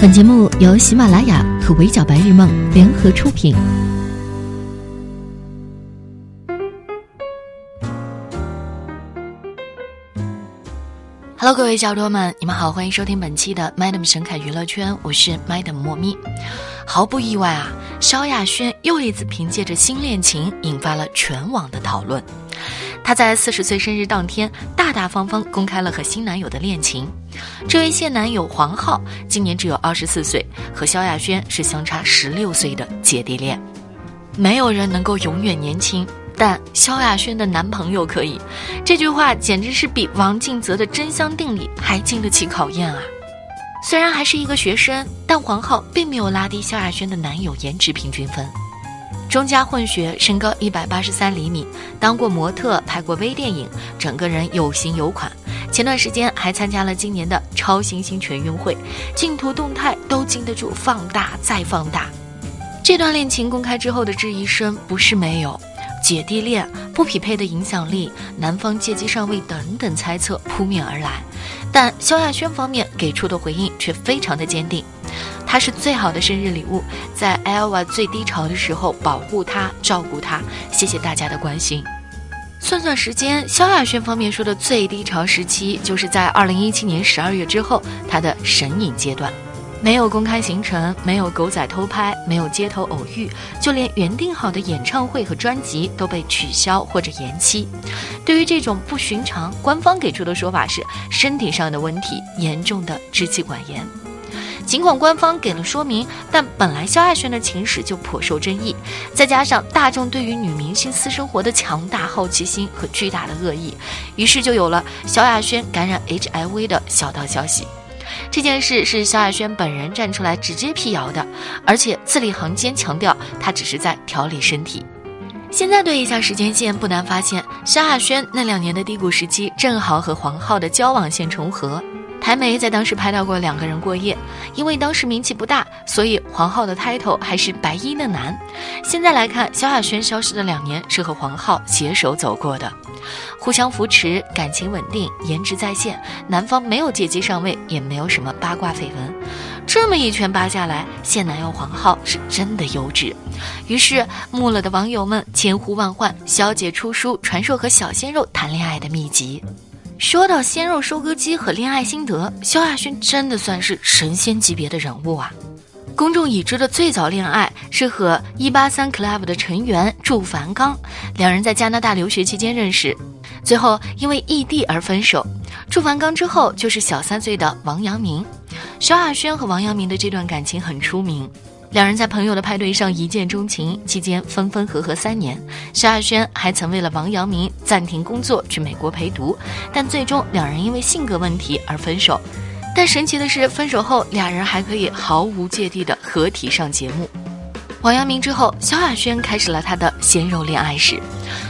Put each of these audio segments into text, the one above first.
本节目由喜马拉雅和围剿白日梦联合出品。Hello，各位小多们，你们好，欢迎收听本期的 Madam 神凯娱乐圈，我是 Madam 莫咪。毫不意外啊，萧亚轩又一次凭借着新恋情引发了全网的讨论。她在四十岁生日当天，大大方方公开了和新男友的恋情。这位现男友黄浩今年只有二十四岁，和萧亚轩是相差十六岁的姐弟恋。没有人能够永远年轻，但萧亚轩的男朋友可以。这句话简直是比王静泽的真香定理还经得起考验啊！虽然还是一个学生，但黄浩并没有拉低萧亚轩的男友颜值平均分。中加混血，身高一百八十三厘米，当过模特，拍过微电影，整个人有型有款。前段时间还参加了今年的超新星全运会，镜头动态都经得住放大再放大。这段恋情公开之后的质疑声不是没有，姐弟恋不匹配的影响力，男方借机上位等等猜测扑面而来，但萧亚轩方面给出的回应却非常的坚定。他是最好的生日礼物，在 Elva 最低潮的时候保护他、照顾他，谢谢大家的关心。算算时间，萧亚轩方面说的最低潮时期，就是在二零一七年十二月之后，他的神隐阶段，没有公开行程，没有狗仔偷拍，没有街头偶遇，就连原定好的演唱会和专辑都被取消或者延期。对于这种不寻常，官方给出的说法是身体上的问题，严重的支气管炎。尽管官方给了说明，但本来萧亚轩的情史就颇受争议，再加上大众对于女明星私生活的强大好奇心和巨大的恶意，于是就有了萧亚轩感染 HIV 的小道消息。这件事是萧亚轩本人站出来直接辟谣的，而且字里行间强调他只是在调理身体。现在对一下时间线，不难发现，萧亚轩那两年的低谷时期正好和黄浩的交往线重合。台媒在当时拍到过两个人过夜，因为当时名气不大，所以黄浩的 title 还是白衣的男。现在来看，萧亚轩消失的两年是和黄浩携手走过的，互相扶持，感情稳定，颜值在线，男方没有借机上位，也没有什么八卦绯闻。这么一圈扒下来，现男友黄浩是真的优质。于是，木了的网友们千呼万唤，萧姐出书传授和小鲜肉谈恋爱的秘籍。说到鲜肉收割机和恋爱心得，萧亚轩真的算是神仙级别的人物啊！公众已知的最早恋爱是和一八三 club 的成员祝凡刚，两人在加拿大留学期间认识，最后因为异地而分手。祝凡刚之后就是小三岁的王阳明，萧亚轩和王阳明的这段感情很出名。两人在朋友的派对上一见钟情，期间分分合合三年。萧亚轩还曾为了王阳明暂停工作去美国陪读，但最终两人因为性格问题而分手。但神奇的是，分手后俩人还可以毫无芥蒂的合体上节目。王阳明之后，萧亚轩开始了他的鲜肉恋爱史：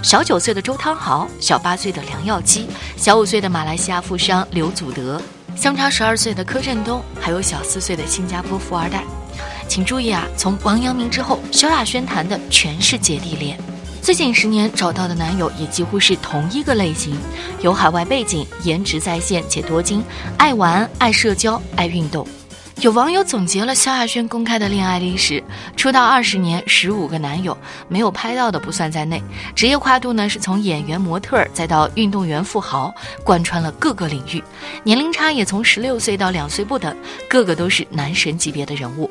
小九岁的周汤豪，小八岁的梁耀基，小五岁的马来西亚富商刘祖德，相差十二岁的柯震东，还有小四岁的新加坡富二代。请注意啊！从王阳明之后，萧亚轩谈的全是姐弟恋。最近十年找到的男友也几乎是同一个类型：有海外背景，颜值在线且多金，爱玩、爱社交、爱运动。有网友总结了萧亚轩公开的恋爱历史：出道二十年，十五个男友，没有拍到的不算在内。职业跨度呢，是从演员、模特儿再到运动员、富豪，贯穿了各个领域。年龄差也从十六岁到两岁不等，个个都是男神级别的人物。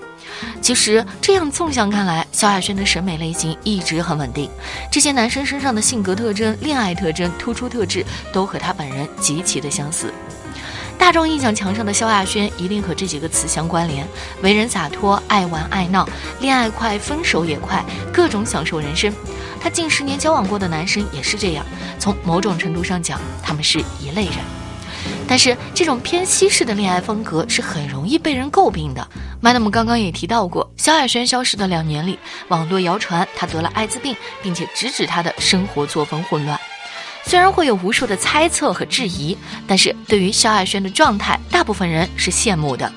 其实这样纵向看来，萧亚轩的审美类型一直很稳定。这些男生身上的性格特征、恋爱特征、突出特质，都和他本人极其的相似。大众印象墙上的萧亚轩一定和这几个词相关联：为人洒脱、爱玩爱闹、恋爱快、分手也快，各种享受人生。他近十年交往过的男生也是这样，从某种程度上讲，他们是一类人。但是这种偏西式的恋爱风格是很容易被人诟病的。Madam 刚刚也提到过，萧亚轩消失的两年里，网络谣传他得了艾滋病，并且直指他的生活作风混乱。虽然会有无数的猜测和质疑，但是对于萧亚轩的状态，大部分人是羡慕的，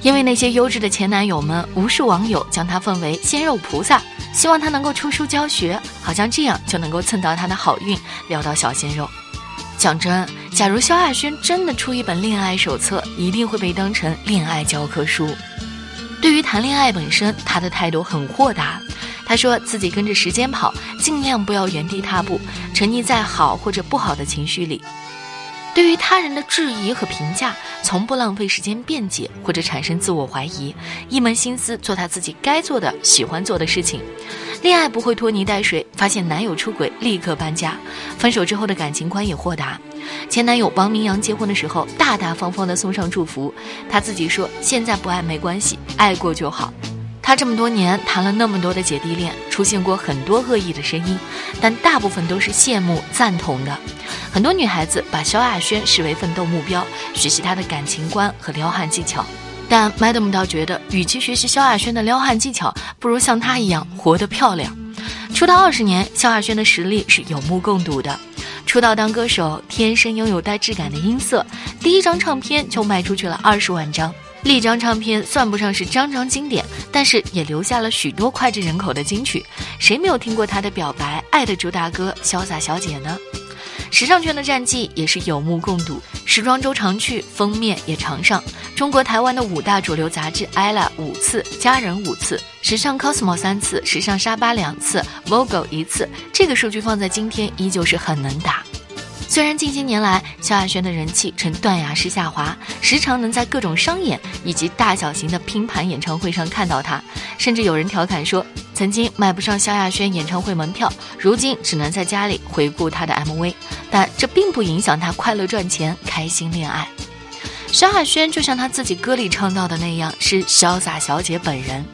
因为那些优质的前男友们，无数网友将他奉为鲜肉菩萨，希望他能够出书教学，好像这样就能够蹭到他的好运，撩到小鲜肉。讲真，假如萧亚轩真的出一本恋爱手册，一定会被当成恋爱教科书。对于谈恋爱本身，她的态度很豁达。她说自己跟着时间跑，尽量不要原地踏步，沉溺在好或者不好的情绪里。对于他人的质疑和评价，从不浪费时间辩解或者产生自我怀疑，一门心思做他自己该做的、喜欢做的事情。恋爱不会拖泥带水，发现男友出轨立刻搬家。分手之后的感情观也豁达。前男友王明阳结婚的时候，大大方方的送上祝福，他自己说现在不爱没关系，爱过就好。他这么多年谈了那么多的姐弟恋，出现过很多恶意的声音，但大部分都是羡慕赞同的。很多女孩子把萧亚轩视为奋斗目标，学习她的感情观和撩汉技巧。但 Madam 倒觉得，与其学习萧亚轩的撩汉技巧，不如像她一样活得漂亮。出道二十年，萧亚轩的实力是有目共睹的。出道当歌手，天生拥有带质感的音色，第一张唱片就卖出去了二十万张。丽张唱片算不上是张张经典，但是也留下了许多脍炙人口的金曲。谁没有听过他的表白《爱的主打歌》《潇洒小姐》呢？时尚圈的战绩也是有目共睹，时装周常去，封面也常上。中国台湾的五大主流杂志《ella》五次，《佳人》五次，时尚 Cosmo 三次，时尚沙巴两次，Vogue 一次。这个数据放在今天依旧是很能打。虽然近些年来萧亚轩的人气呈断崖式下滑，时常能在各种商演以及大小型的拼盘演唱会上看到她，甚至有人调侃说，曾经买不上萧亚轩演唱会门票，如今只能在家里回顾她的 MV。但这并不影响她快乐赚钱、开心恋爱。萧亚轩就像她自己歌里唱到的那样，是潇洒小姐本人，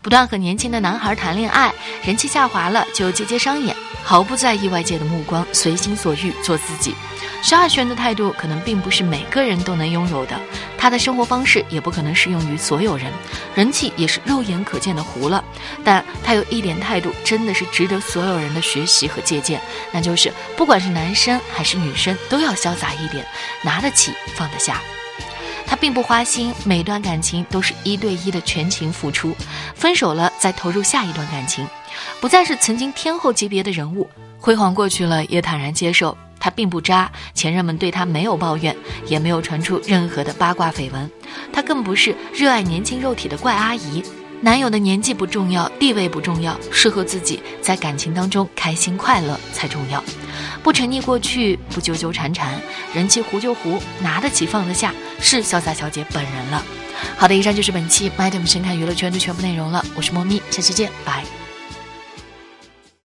不断和年轻的男孩谈恋爱，人气下滑了就接接商演。毫不在意外界的目光，随心所欲做自己。萧亚轩的态度可能并不是每个人都能拥有的，她的生活方式也不可能适用于所有人，人气也是肉眼可见的糊了。但她有一点态度，真的是值得所有人的学习和借鉴，那就是不管是男生还是女生，都要潇洒一点，拿得起放得下。他并不花心，每段感情都是一对一的全情付出，分手了再投入下一段感情。不再是曾经天后级别的人物，辉煌过去了也坦然接受。他并不渣，前任们对他没有抱怨，也没有传出任何的八卦绯闻。他更不是热爱年轻肉体的怪阿姨。男友的年纪不重要，地位不重要，适合自己在感情当中开心快乐才重要。不沉溺过去，不纠纠缠缠，人气糊就糊，拿得起放得下，是潇洒小姐本人了。好的，以上就是本期 Madam 深看娱乐圈的全部内容了。我是莫咪，下期见，拜。